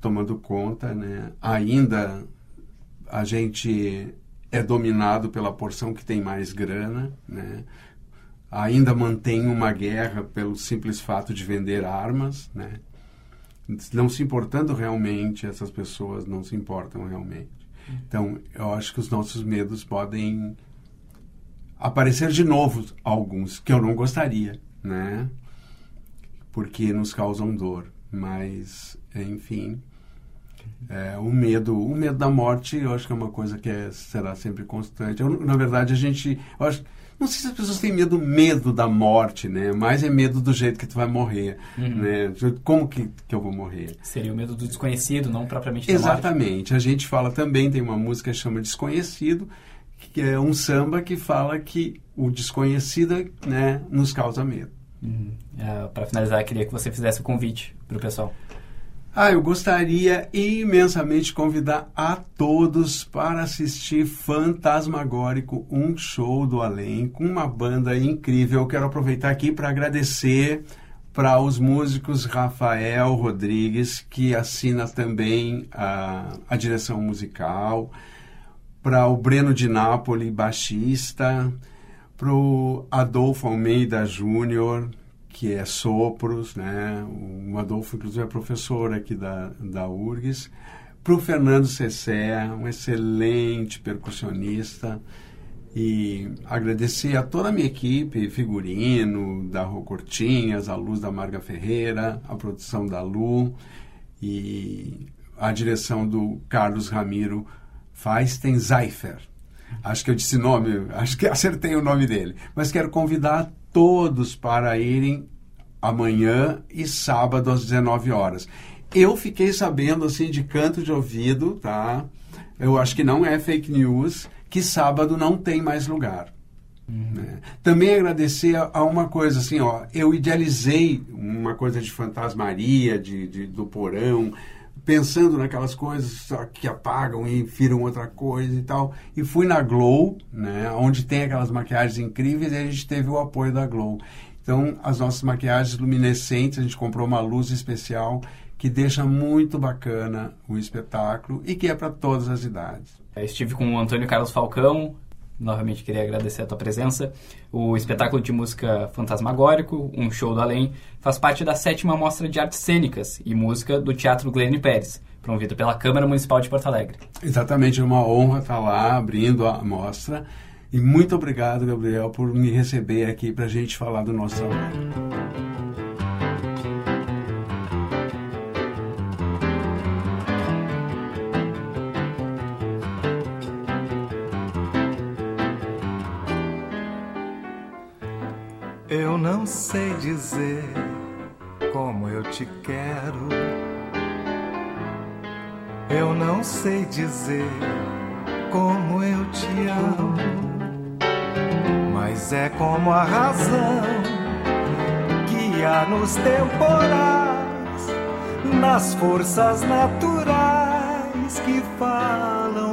[SPEAKER 7] tomando conta, né, ainda a gente é dominado pela porção que tem mais grana, né, ainda mantém uma guerra pelo simples fato de vender armas, né? Não se importando realmente, essas pessoas não se importam realmente. Então, eu acho que os nossos medos podem aparecer de novo alguns que eu não gostaria, né? Porque nos causam dor, mas enfim, é, o medo, o medo da morte, eu acho que é uma coisa que é, será sempre constante. Eu, na verdade, a gente, eu acho, não sei se as pessoas têm medo, medo da morte, né? Mas é medo do jeito que tu vai morrer, uhum. né? Como que, que eu vou morrer?
[SPEAKER 6] Seria o medo do desconhecido, não propriamente
[SPEAKER 7] da Exatamente. A gente fala também, tem uma música que chama Desconhecido, que é um samba que fala que o desconhecido, né, nos causa medo.
[SPEAKER 6] Uhum. Uh, Para finalizar, queria que você fizesse o convite para o pessoal.
[SPEAKER 7] Ah, eu gostaria imensamente de convidar a todos para assistir Fantasmagórico, um show do além, com uma banda incrível. Eu quero aproveitar aqui para agradecer para os músicos Rafael Rodrigues, que assina também a, a direção musical, para o Breno de Nápoles, baixista, para o Adolfo Almeida Júnior, que é Sopros, né? O Adolfo, inclusive, é professor aqui da, da URGS. Para o Fernando Cessé, um excelente percussionista. E agradecer a toda a minha equipe, figurino, da Rô Cortinhas, a luz da Marga Ferreira, a produção da Lu e a direção do Carlos Ramiro Feistenzeifert. Acho que eu disse nome, acho que acertei o nome dele. Mas quero convidar todos para irem amanhã e sábado às 19 horas. Eu fiquei sabendo assim de canto de ouvido, tá? Eu acho que não é fake news que sábado não tem mais lugar. Uhum. Né? Também agradecer a, a, uma coisa assim, ó, eu idealizei uma coisa de fantasmaria, de, de, do porão, pensando naquelas coisas que apagam e viram outra coisa e tal. E fui na Glow, né, onde tem aquelas maquiagens incríveis, e a gente teve o apoio da Glow. Então, as nossas maquiagens luminescentes, a gente comprou uma luz especial que deixa muito bacana o espetáculo e que é para todas as idades.
[SPEAKER 6] Estive com o Antônio Carlos Falcão, novamente queria agradecer a tua presença. O espetáculo de música Fantasmagórico, um show do além, faz parte da sétima mostra de artes cênicas e música do Teatro Glênio Pérez, promovido pela Câmara Municipal de Porto Alegre.
[SPEAKER 7] Exatamente, é uma honra estar lá abrindo a mostra. E muito obrigado, Gabriel, por me receber aqui para a gente falar do nosso trabalho.
[SPEAKER 3] Não sei dizer como eu te quero. Eu não sei dizer como eu te amo. Mas é como a razão confia nos temporais, nas forças naturais que falam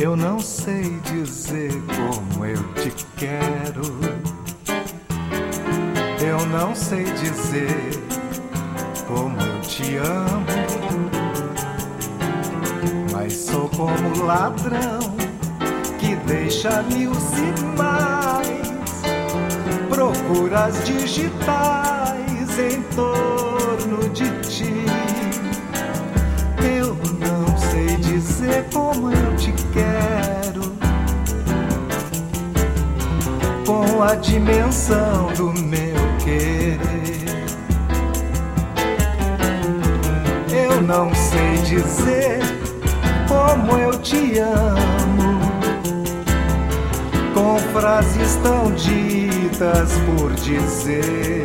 [SPEAKER 3] Eu não sei dizer como eu te quero. Eu não sei dizer como eu te amo. Mas sou como ladrão que deixa mil sinais, procuras digitais em torno de ti. Não sei dizer como eu te quero, com a dimensão do meu querer. Eu não sei dizer como eu te amo. Com frases tão ditas por dizer,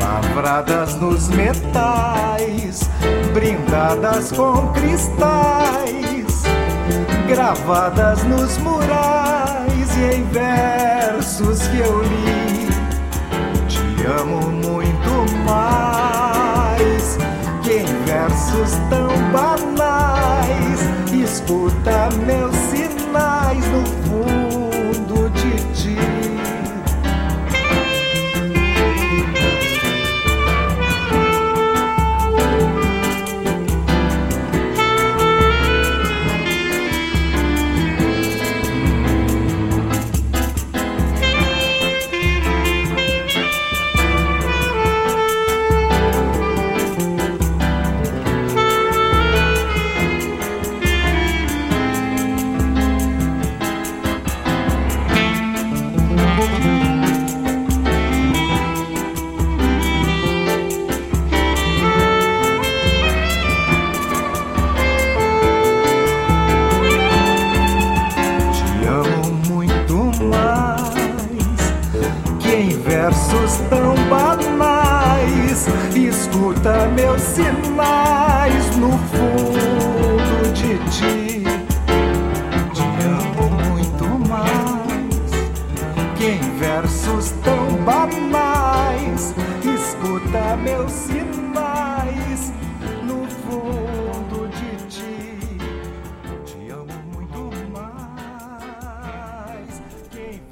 [SPEAKER 3] lavradas nos metais, brindadas com cristais, gravadas nos murais e em versos que eu li. Te amo muito mais que em versos tão banais. Escuta meus sinais no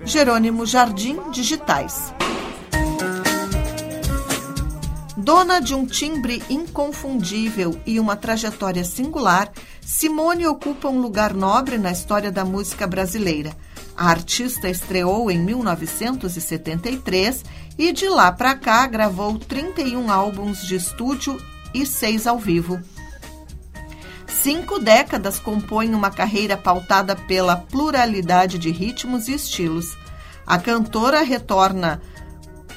[SPEAKER 2] Jerônimo Jardim Digitais. Dona de um timbre inconfundível e uma trajetória singular, Simone ocupa um lugar nobre na história da música brasileira. A artista estreou em 1973 e de lá para cá gravou 31 álbuns de estúdio e seis ao vivo. Cinco décadas compõem uma carreira pautada pela pluralidade de ritmos e estilos. A cantora retorna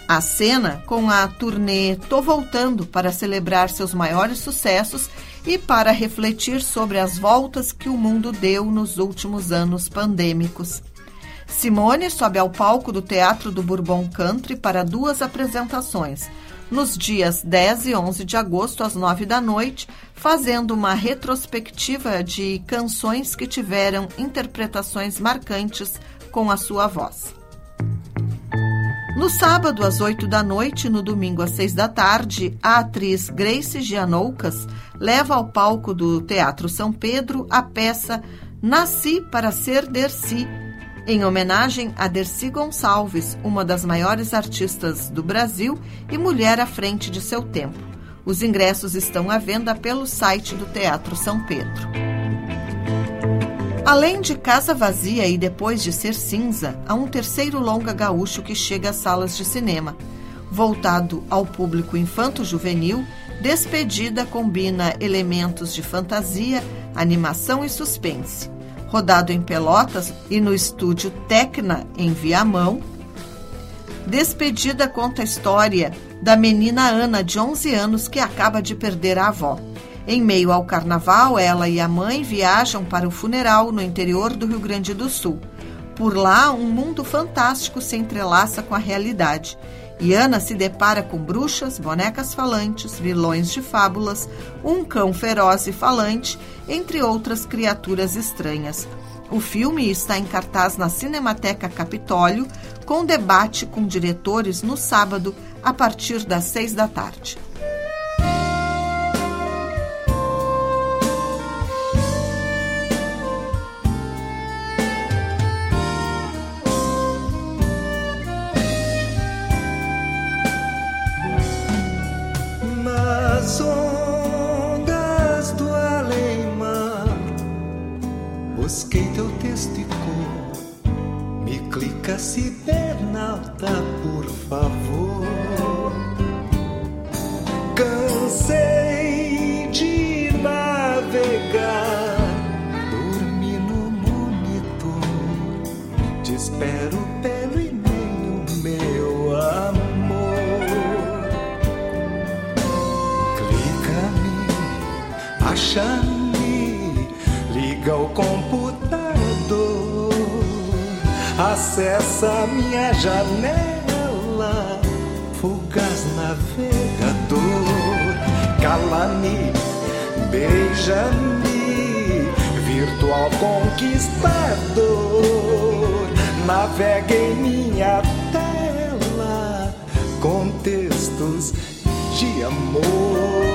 [SPEAKER 2] à cena com a turnê Tô Voltando para celebrar seus maiores sucessos e para refletir sobre as voltas que o mundo deu nos últimos anos pandêmicos. Simone sobe ao palco do Teatro do Bourbon Country para duas apresentações, nos dias 10 e 11 de agosto, às 9 da noite, fazendo uma retrospectiva de canções que tiveram interpretações marcantes com a sua voz. No sábado, às 8 da noite, no domingo, às 6 da tarde, a atriz Grace Gianoucas leva ao palco do Teatro São Pedro a peça Nasci para Ser Dercy, em homenagem a Dercy Gonçalves, uma das maiores artistas do Brasil e mulher à frente de seu tempo. Os ingressos estão à venda pelo site do Teatro São Pedro. Além de Casa Vazia e Depois de Ser Cinza, há um terceiro longa gaúcho que chega às salas de cinema. Voltado ao público infanto-juvenil, Despedida combina elementos de fantasia, animação e suspense. Rodado em Pelotas e no estúdio Tecna, em Viamão, Despedida conta a história da menina Ana, de 11 anos, que acaba de perder a avó. Em meio ao carnaval, ela e a mãe viajam para o funeral no interior do Rio Grande do Sul. Por lá, um mundo fantástico se entrelaça com a realidade. E Ana se depara com bruxas, bonecas falantes, vilões de fábulas, um cão feroz e falante, entre outras criaturas estranhas.
[SPEAKER 3] O filme está em cartaz na Cinemateca Capitólio, com debate com diretores no sábado, a partir das seis da tarde. Música cibernauta, por favor. Cansei de navegar. Dormi no monitor. Te espero pelo e-mail, meu amor. Clica-me, acha-me, liga o computador
[SPEAKER 1] acessa minha janela, fugaz navegador, cala-me, beija-me, virtual conquistador, navega em minha tela com textos de amor.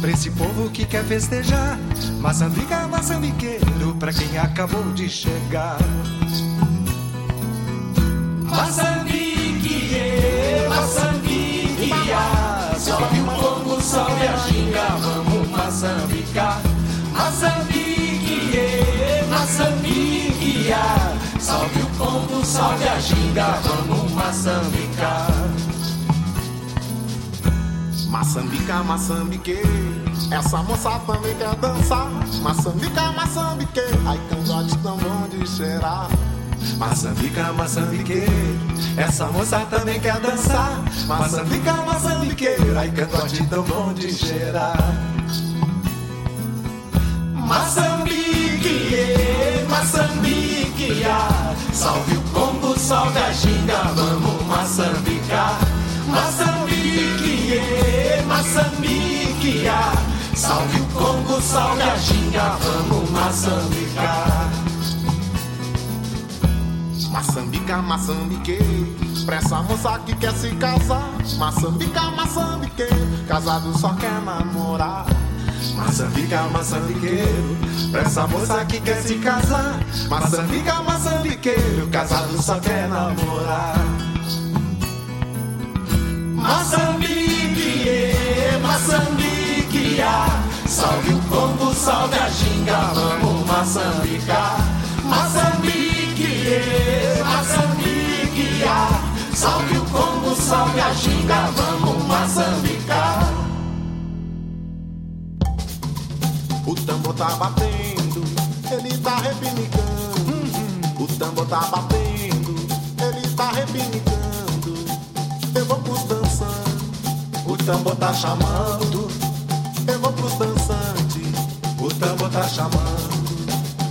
[SPEAKER 8] pra esse povo que quer festejar. Maçambica, maçambiqueiro, pra quem acabou de chegar.
[SPEAKER 9] Maçambique, Maçambique, sobe o fogo, sobe a ginga, vamos maçambicar. Maçambique, Maçambique, sobe o fogo, sobe a ginga, vamos maçambicar.
[SPEAKER 10] Maçambica, maçambique, essa moça também quer dançar. Maçambica, maçambique, ai cangote tão bom de cheirar.
[SPEAKER 8] Maçambica, maçambique, essa moça também quer dançar. Maçambica, maçambique, ai cangote tão bom de cheirar.
[SPEAKER 9] Maçambique, Maçambique, salve o Congo, salve a ginga, vamos maçambicar. Moçambique, Moçambique, salve o Congo, salve a ginga, vamos maçambicar.
[SPEAKER 10] Maçambica, maçambique, pra essa moça que quer se casar. Maçambica, maçambique, casado só quer namorar.
[SPEAKER 11] Maçambica, maçambiqueiro, pra essa moça que quer se casar. Maçambica, maçambiqueiro, casado só quer namorar.
[SPEAKER 9] Moçambique, Moçambique, salve o Congo, salve a ginga, vamos Moçambicar. Moçambique, Moçambique, salve o Congo, salve a ginga, vamos Moçambicar.
[SPEAKER 10] O tambor tá batendo, ele tá repinicando. O tambor tá batendo, o tambor tá chamando. Eu vou pros dançantes, o tambor tá chamando.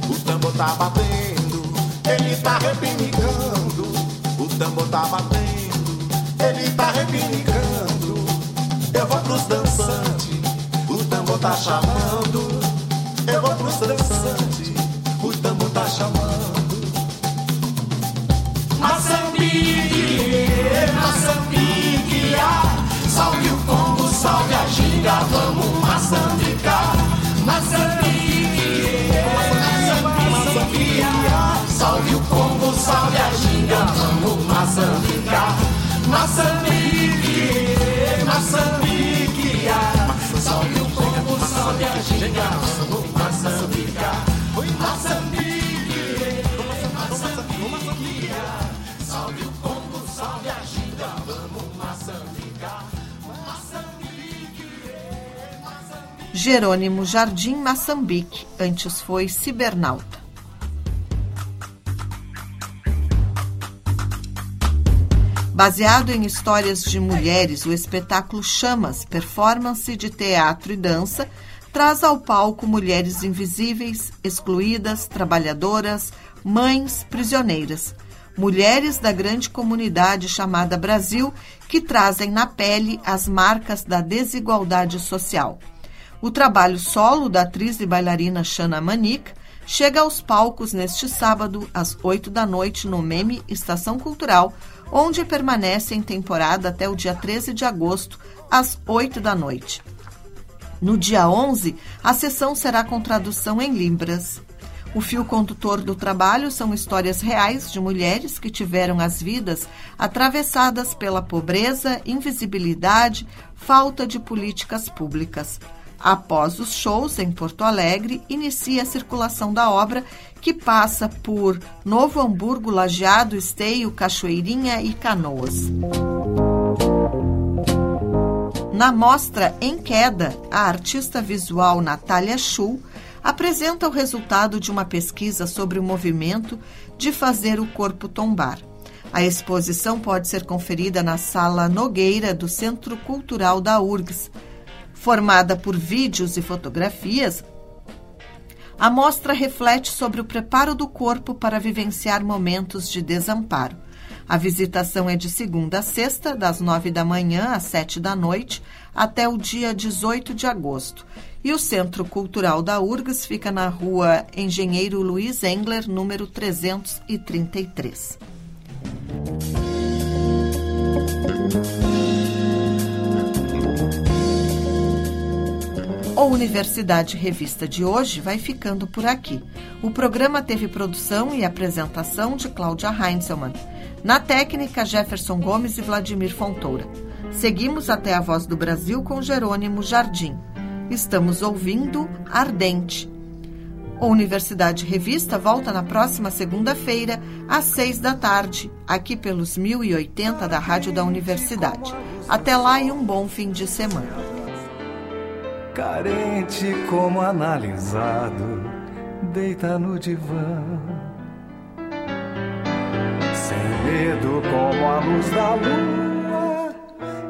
[SPEAKER 10] O tambor tá batendo, ele tá repinicando. O tambor tá batendo, ele tá repinicando. Eu vou pros dançantes, o tambor tá chamando. Eu vou pros dançantes, o tambor tá chamando.
[SPEAKER 9] Moçambique, Moçambique, salve o Congo, salve a ginga, vamos Moçambicar. Moçambique, Moçambique, salve o Congo, salve a ginga, vamos Moçambicar. Moçambique, Moçambique, salve o Congo, salve a ginga, vamos
[SPEAKER 2] Jerônimo Jardim Maçambique, antes foi cibernauta. Baseado em histórias de mulheres, o espetáculo Chamas, performance de teatro e dança, traz ao palco mulheres invisíveis, excluídas, trabalhadoras, mães, prisioneiras. Mulheres da grande comunidade chamada Brasil que trazem na pele as marcas da desigualdade social. O trabalho solo da atriz e bailarina Shana Manik chega aos palcos neste sábado, às 8 da noite, no Meme Estação Cultural, onde permanece em temporada até o dia 13 de agosto, às 8 da noite. No dia 11, a sessão será com tradução em Libras. O fio condutor do trabalho são histórias reais de mulheres que tiveram as vidas atravessadas pela pobreza, invisibilidade, falta de políticas públicas. Após os shows em Porto Alegre, inicia a circulação da obra, que passa por Novo Hamburgo, Lajeado, Esteio, Cachoeirinha e Canoas. Na mostra Em Queda, a artista visual Natália Schull apresenta o resultado de uma pesquisa sobre o movimento de fazer o corpo tombar. A exposição pode ser conferida na Sala Nogueira do Centro Cultural da URGS. Formada por vídeos e fotografias, a mostra reflete sobre o preparo do corpo para vivenciar momentos de desamparo. A visitação é de segunda a sexta, das nove da manhã às sete da noite, até o dia 18 de agosto. E o Centro Cultural da URGS fica na rua Engenheiro Luiz Engler, número 333. O Universidade Revista de hoje vai ficando por aqui. O programa teve produção e apresentação de Cláudia Heinzelmann. Na técnica, Jefferson Gomes e Vladimir Fontoura. Seguimos até a Voz do Brasil com Jerônimo Jardim. Estamos ouvindo Ardente. A Universidade Revista volta na próxima segunda-feira, às seis da tarde, aqui pelos 1080 da Rádio da Universidade. Até lá e um bom fim de semana.
[SPEAKER 12] Carente como analisado, deita no divã. Sem medo como a luz da lua,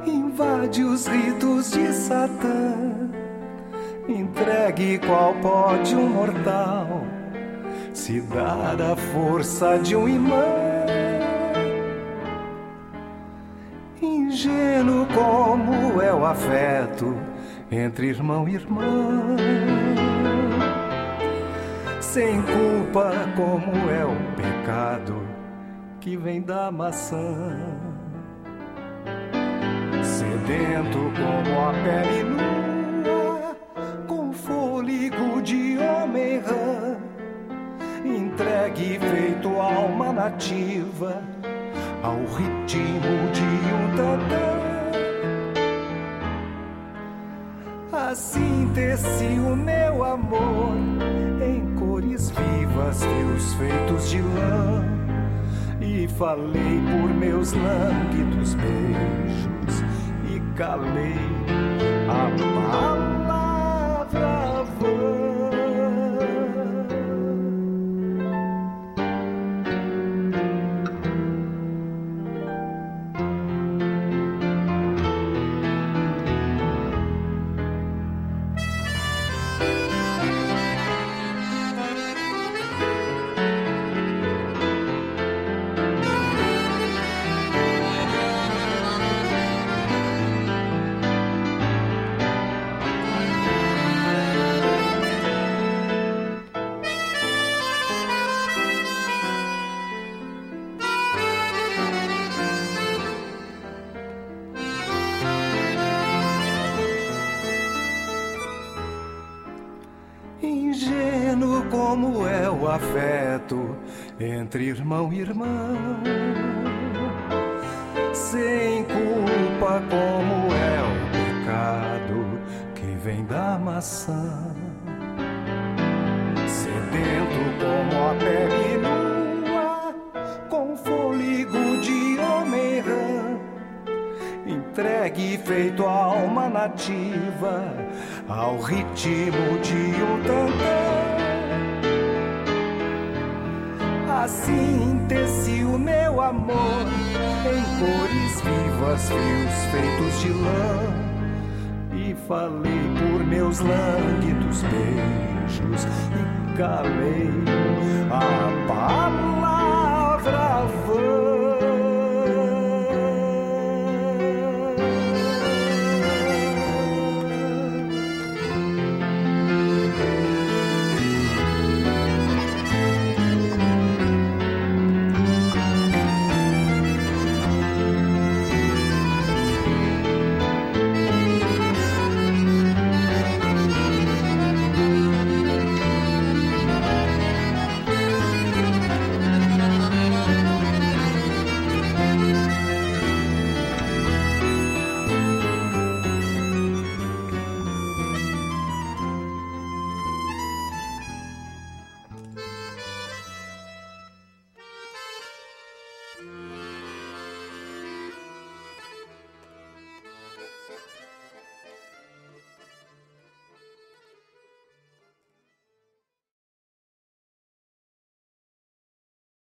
[SPEAKER 12] invade os ritos de Satã. Entregue qual pode um mortal se dar a força de um imã. Ingênuo como é o afeto entre irmão e irmã. Sem culpa como é o pecado
[SPEAKER 3] que vem da maçã. Sedento como a pele nua, com fôlego de homem rã, entregue feito alma nativa ao ritmo de um tantã. Assim teci o meu amor em cores vivas, fios feitos de lã. E falei por meus lânguidos beijos e calei a palavra vã. entre irmão e irmã. Sem culpa, como é o pecado que vem da maçã. Sedento como a pele nua, com fôlego de homem rã. Entregue feito a alma nativa ao ritmo de um tantã. síntese, o meu amor em cores vivas, fios feitos de lã. E falei por meus lânguidos beijos e calei a palavra vã.